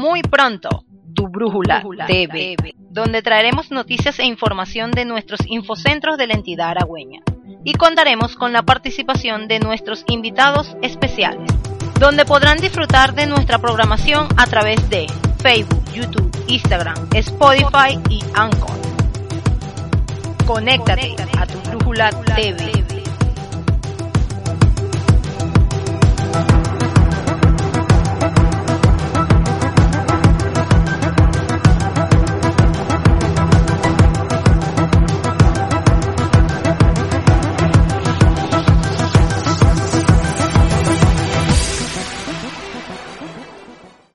Muy pronto, tu brújula, TV, donde traeremos noticias e información de nuestros infocentros de la entidad aragüeña. Y contaremos con la participación de nuestros invitados especiales, donde podrán disfrutar de nuestra programación a través de Facebook, YouTube, Instagram, Spotify y Anchor. Conéctate a tu brújula TV